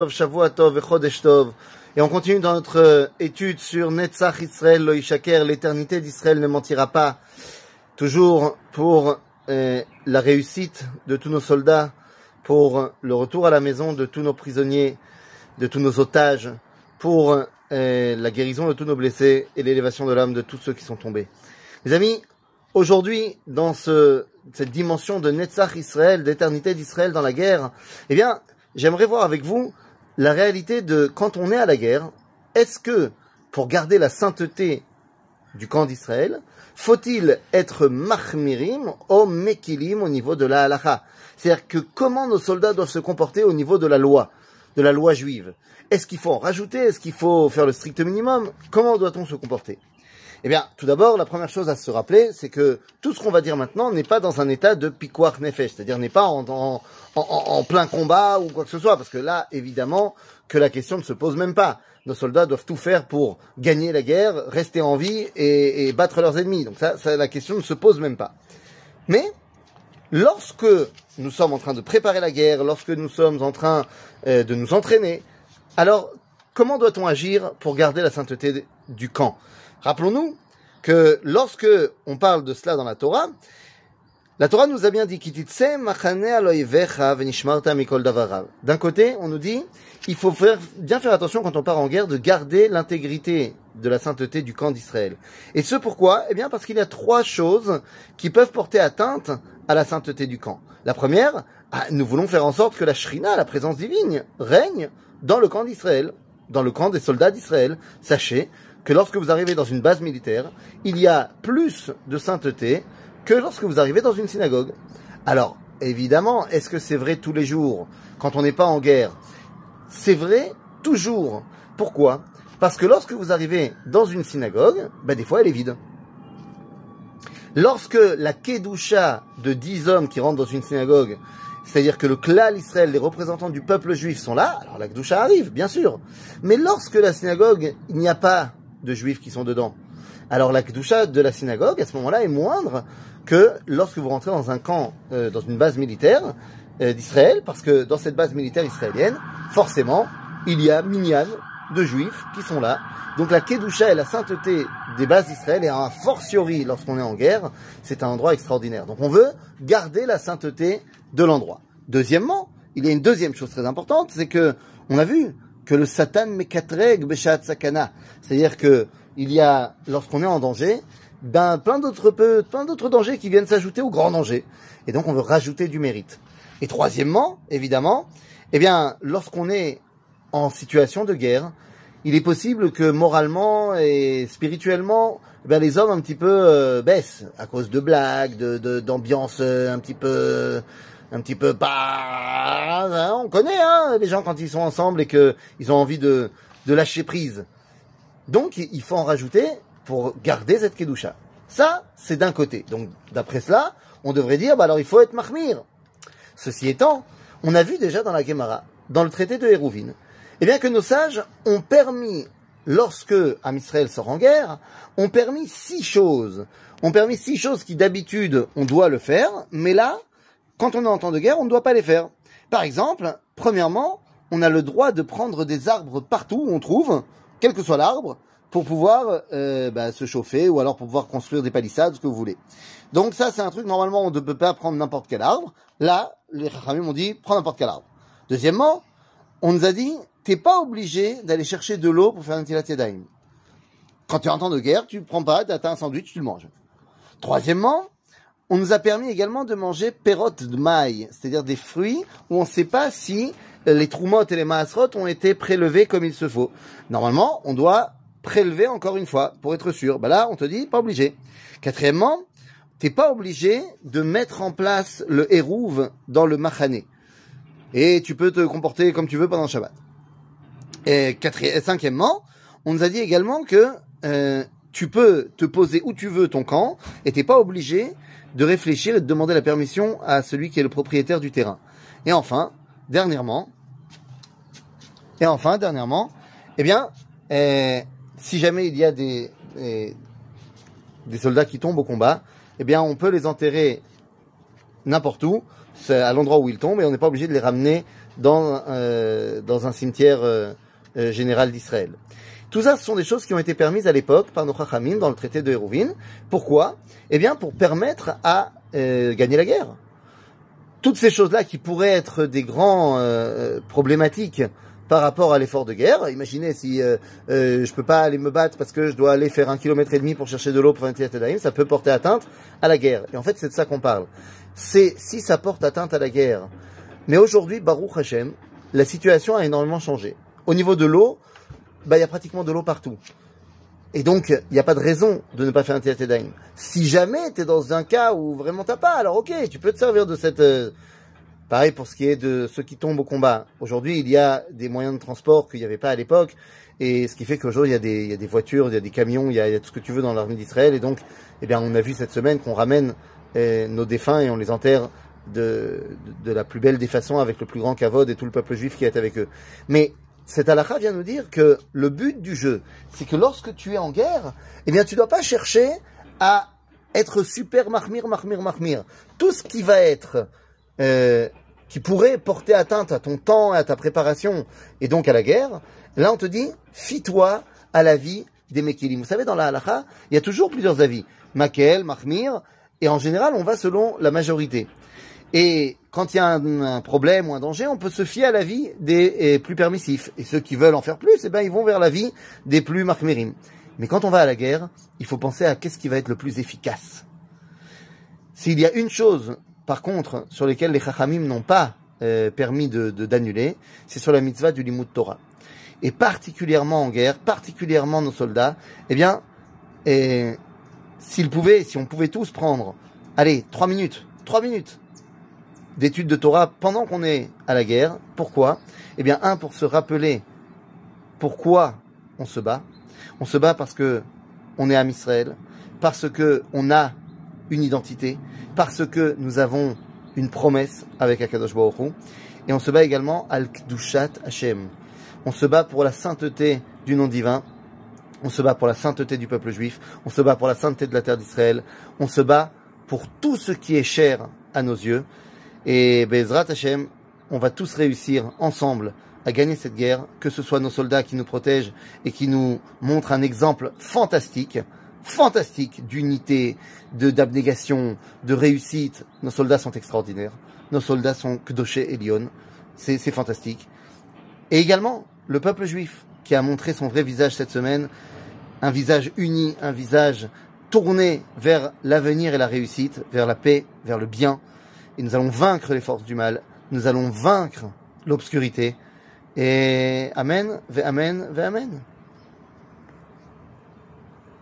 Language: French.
Et on continue dans notre euh, étude sur Netzach Israël Lo Ishaker, l'éternité d'Israël ne mentira pas. Toujours pour euh, la réussite de tous nos soldats, pour le retour à la maison de tous nos prisonniers, de tous nos otages, pour euh, la guérison de tous nos blessés et l'élévation de l'âme de tous ceux qui sont tombés. Les amis, aujourd'hui, dans ce, cette dimension de Netzach Israël, d'éternité d'Israël dans la guerre, eh bien, j'aimerais voir avec vous la réalité de quand on est à la guerre, est-ce que pour garder la sainteté du camp d'Israël, faut-il être mahmirim ou mekilim au niveau de la halacha? C'est-à-dire que comment nos soldats doivent se comporter au niveau de la loi, de la loi juive? Est-ce qu'il faut en rajouter? Est-ce qu'il faut faire le strict minimum? Comment doit-on se comporter? Eh bien, tout d'abord, la première chose à se rappeler, c'est que tout ce qu'on va dire maintenant n'est pas dans un état de piquoir nefesh, c'est-à-dire n'est pas en, plein combat ou quoi que ce soit, parce que là, évidemment, que la question ne se pose même pas. Nos soldats doivent tout faire pour gagner la guerre, rester en vie et, battre leurs ennemis. Donc ça, ça, la question ne se pose même pas. Mais lorsque nous sommes en train de préparer la guerre, lorsque nous sommes en train euh, de nous entraîner, alors comment doit-on agir pour garder la sainteté du camp? Rappelons-nous que lorsque on parle de cela dans la Torah, la Torah nous a bien dit D'un côté, on nous dit il faut bien faire attention quand on part en guerre de garder l'intégrité de la sainteté du camp d'Israël. Et ce pourquoi? Eh bien parce qu'il y a trois choses qui peuvent porter atteinte à la sainteté du camp. La première, ah, nous voulons faire en sorte que la Shrina, la présence divine, règne dans le camp d'Israël, dans le camp des soldats d'Israël. Sachez que lorsque vous arrivez dans une base militaire, il y a plus de sainteté que lorsque vous arrivez dans une synagogue. Alors, évidemment, est-ce que c'est vrai tous les jours quand on n'est pas en guerre? C'est vrai toujours. Pourquoi? Parce que lorsque vous arrivez dans une synagogue, ben des fois elle est vide. Lorsque la Kedusha de dix hommes qui rentrent dans une synagogue, c'est-à-dire que le klal Israël, les représentants du peuple juif sont là, alors la Kedusha arrive, bien sûr. Mais lorsque la synagogue, il n'y a pas de juifs qui sont dedans, alors la Kedusha de la synagogue, à ce moment-là, est moindre que lorsque vous rentrez dans un camp, euh, dans une base militaire euh, d'Israël, parce que dans cette base militaire israélienne, forcément, il y a minyan de juifs qui sont là. Donc la Kedusha et la sainteté des bases d'Israël, et un fortiori lorsqu'on est en guerre, c'est un endroit extraordinaire. Donc on veut garder la sainteté de l'endroit. Deuxièmement, il y a une deuxième chose très importante, c'est que on a vu que le Satan mekatreg beshat sakana, c'est-à-dire que il y a, lorsqu'on est en danger, ben, plein d'autres plein d'autres dangers qui viennent s'ajouter au grand danger. Et donc on veut rajouter du mérite. Et troisièmement, évidemment, eh bien, lorsqu'on est en situation de guerre, il est possible que moralement et spirituellement, ben, les hommes un petit peu euh, baissent à cause de blagues, de d'ambiance euh, un petit peu un petit peu pas hein, on connaît hein, les gens quand ils sont ensemble et que ils ont envie de de lâcher prise. Donc il faut en rajouter pour garder cette kedusha. Ça, c'est d'un côté. Donc, d'après cela, on devrait dire, bah alors il faut être mahmir. Ceci étant, on a vu déjà dans la Gemara, dans le traité de Hérouvine, eh bien que nos sages ont permis, lorsque Am Israël sort en guerre, ont permis six choses. Ont permis six choses qui d'habitude on doit le faire, mais là, quand on est en temps de guerre, on ne doit pas les faire. Par exemple, premièrement, on a le droit de prendre des arbres partout où on trouve, quel que soit l'arbre, pour pouvoir euh, bah, se chauffer ou alors pour pouvoir construire des palissades, ce que vous voulez. Donc ça, c'est un truc, normalement, on ne peut pas prendre n'importe quel arbre. Là, les Chachamim m'ont dit, prends n'importe quel arbre. Deuxièmement, on nous a dit, t'es pas obligé d'aller chercher de l'eau pour faire un tilat. Quand tu es en temps de guerre, tu prends pas, tu as un sandwich, tu le manges. Troisièmement, on nous a permis également de manger perote de maille, c'est-à-dire des fruits où on ne sait pas si les troumottes et les maasrot ont été prélevés comme il se faut. Normalement, on doit prélever encore une fois pour être sûr. Bah là, on te dit pas obligé. Quatrièmement, t'es pas obligé de mettre en place le hérouve dans le machané. Et tu peux te comporter comme tu veux pendant le Shabbat. Et, cinquièmement, on nous a dit également que euh, tu peux te poser où tu veux ton camp et t'es pas obligé de réfléchir et de demander la permission à celui qui est le propriétaire du terrain. Et enfin, dernièrement, et enfin, dernièrement, eh bien, euh, si jamais il y a des, des, soldats qui tombent au combat, eh bien, on peut les enterrer n'importe où, à l'endroit où ils tombent, et on n'est pas obligé de les ramener dans, euh, dans un cimetière euh, euh, général d'Israël. Tout ça, ce sont des choses qui ont été permises à l'époque par nos Chachamim dans le traité de Hérouvine. Pourquoi? Eh bien, pour permettre à gagner la guerre. Toutes ces choses-là qui pourraient être des grands problématiques par rapport à l'effort de guerre. Imaginez si euh, euh, je peux pas aller me battre parce que je dois aller faire un kilomètre et demi pour chercher de l'eau pour un ça peut porter atteinte à la guerre. Et en fait, c'est de ça qu'on parle. C'est si ça porte atteinte à la guerre. Mais aujourd'hui, Baruch Hashem, la situation a énormément changé. Au niveau de l'eau, bah il y a pratiquement de l'eau partout. Et donc, il n'y a pas de raison de ne pas faire un Tedaim. Si jamais tu es dans un cas où vraiment t'as pas, alors ok, tu peux te servir de cette... Euh, Pareil pour ce qui est de ceux qui tombent au combat. Aujourd'hui, il y a des moyens de transport qu'il n'y avait pas à l'époque, et ce qui fait qu'aujourd'hui, il, y a des, voitures, il y a des camions, il y a, tout ce que tu veux dans l'armée d'Israël, et donc, eh bien, on a vu cette semaine qu'on ramène eh, nos défunts et on les enterre de, la plus belle des façons avec le plus grand kavod et tout le peuple juif qui est avec eux. Mais cette halakha vient nous dire que le but du jeu, c'est que lorsque tu es en guerre, eh bien, tu dois pas chercher à être super mahmir, mahmir, mahmir. Tout ce qui va être euh, qui pourrait porter atteinte à ton temps à ta préparation, et donc à la guerre, là on te dit, fie-toi à la vie des Mekilim. Vous savez, dans la halakha, il y a toujours plusieurs avis. Makel, Mahmir, et en général, on va selon la majorité. Et quand il y a un, problème ou un danger, on peut se fier à l'avis des plus permissifs. Et ceux qui veulent en faire plus, eh ben, ils vont vers l'avis des plus Mahmirim. Mais quand on va à la guerre, il faut penser à qu'est-ce qui va être le plus efficace. S'il y a une chose par contre, sur lesquels les Chachamim n'ont pas euh, permis de, d'annuler, c'est sur la mitzvah du Limud Torah. Et particulièrement en guerre, particulièrement nos soldats, eh bien, et, s'ils pouvaient, si on pouvait tous prendre, allez, trois minutes, trois minutes d'études de Torah pendant qu'on est à la guerre. Pourquoi? Eh bien, un, pour se rappeler pourquoi on se bat. On se bat parce que on est à Israël, parce que on a une identité, parce que nous avons une promesse avec Akadosh Baruch et on se bat également al Kdushat Hashem. On se bat pour la sainteté du nom divin, on se bat pour la sainteté du peuple juif, on se bat pour la sainteté de la terre d'Israël, on se bat pour tout ce qui est cher à nos yeux. Et Bezrat Hashem, on va tous réussir ensemble à gagner cette guerre, que ce soit nos soldats qui nous protègent et qui nous montrent un exemple fantastique, fantastique d'unité, d'abnégation, de réussite. Nos soldats sont extraordinaires. Nos soldats sont Kdoché et Lyon. C'est fantastique. Et également, le peuple juif, qui a montré son vrai visage cette semaine, un visage uni, un visage tourné vers l'avenir et la réussite, vers la paix, vers le bien. Et nous allons vaincre les forces du mal. Nous allons vaincre l'obscurité. Et Amen, ve Amen, ve Amen.